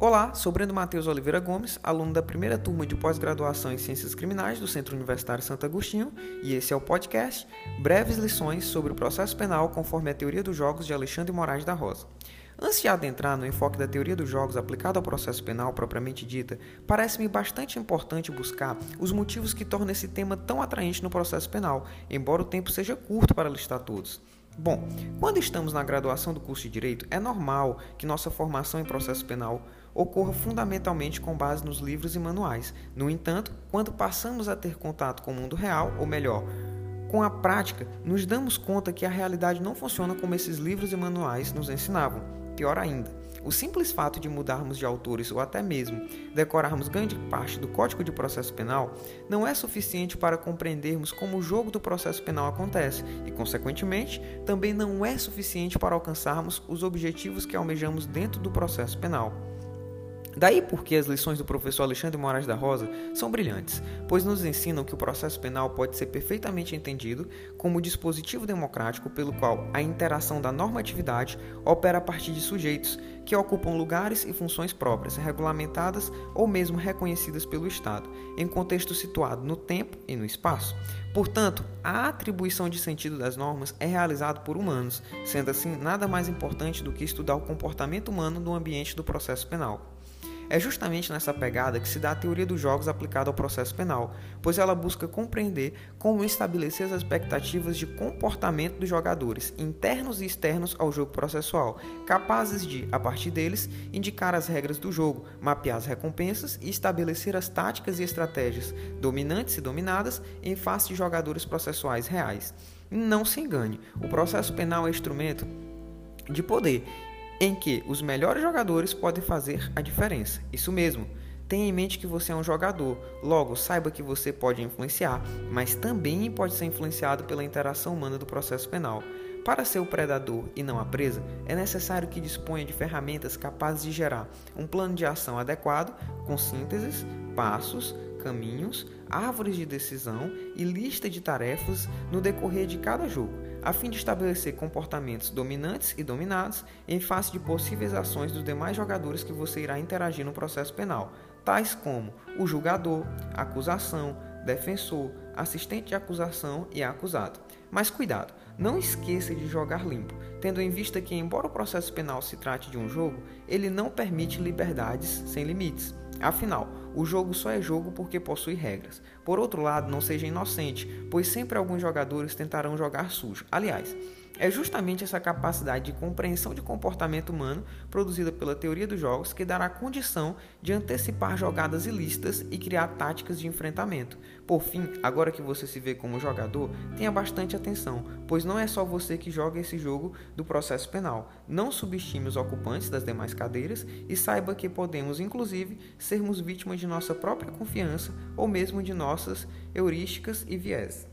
Olá, sou Brendo Matheus Oliveira Gomes, aluno da primeira turma de pós-graduação em Ciências Criminais do Centro Universitário Santo Agostinho, e esse é o podcast Breves Lições sobre o Processo Penal conforme a Teoria dos Jogos de Alexandre Moraes da Rosa. Antes de adentrar no enfoque da teoria dos jogos aplicado ao processo penal propriamente dita, parece-me bastante importante buscar os motivos que tornam esse tema tão atraente no processo penal, embora o tempo seja curto para listar todos. Bom, quando estamos na graduação do curso de Direito, é normal que nossa formação em processo penal ocorra fundamentalmente com base nos livros e manuais. No entanto, quando passamos a ter contato com o mundo real, ou melhor, com a prática, nos damos conta que a realidade não funciona como esses livros e manuais nos ensinavam. Pior ainda, o simples fato de mudarmos de autores ou até mesmo decorarmos grande parte do Código de Processo Penal não é suficiente para compreendermos como o jogo do processo penal acontece e, consequentemente, também não é suficiente para alcançarmos os objetivos que almejamos dentro do processo penal. Daí porque as lições do professor Alexandre Moraes da Rosa são brilhantes, pois nos ensinam que o processo penal pode ser perfeitamente entendido como dispositivo democrático pelo qual a interação da normatividade opera a partir de sujeitos que ocupam lugares e funções próprias, regulamentadas ou mesmo reconhecidas pelo Estado, em contexto situado no tempo e no espaço. Portanto, a atribuição de sentido das normas é realizada por humanos, sendo assim nada mais importante do que estudar o comportamento humano no ambiente do processo penal. É justamente nessa pegada que se dá a teoria dos jogos aplicada ao processo penal, pois ela busca compreender como estabelecer as expectativas de comportamento dos jogadores, internos e externos ao jogo processual, capazes de, a partir deles, indicar as regras do jogo, mapear as recompensas e estabelecer as táticas e estratégias dominantes e dominadas em face de jogadores processuais reais. Não se engane, o processo penal é instrumento de poder em que os melhores jogadores podem fazer a diferença. Isso mesmo. Tenha em mente que você é um jogador, logo saiba que você pode influenciar, mas também pode ser influenciado pela interação humana do processo penal. Para ser o predador e não a presa, é necessário que disponha de ferramentas capazes de gerar um plano de ação adequado, com sínteses, passos, caminhos, árvores de decisão e lista de tarefas no decorrer de cada jogo, a fim de estabelecer comportamentos dominantes e dominados em face de possíveis ações dos demais jogadores que você irá interagir no processo penal, tais como o julgador, acusação, defensor, assistente de acusação e acusado. Mas cuidado, não esqueça de jogar limpo, tendo em vista que, embora o processo penal se trate de um jogo, ele não permite liberdades sem limites. Afinal, o jogo só é jogo porque possui regras. Por outro lado, não seja inocente, pois sempre alguns jogadores tentarão jogar sujo. Aliás, é justamente essa capacidade de compreensão de comportamento humano produzida pela teoria dos jogos que dará condição de antecipar jogadas ilícitas e criar táticas de enfrentamento. Por fim, agora que você se vê como jogador, tenha bastante atenção, pois não é só você que joga esse jogo do processo penal. Não subestime os ocupantes das demais cadeiras e saiba que podemos, inclusive, sermos vítimas de nossa própria confiança ou mesmo de nossas heurísticas e viés.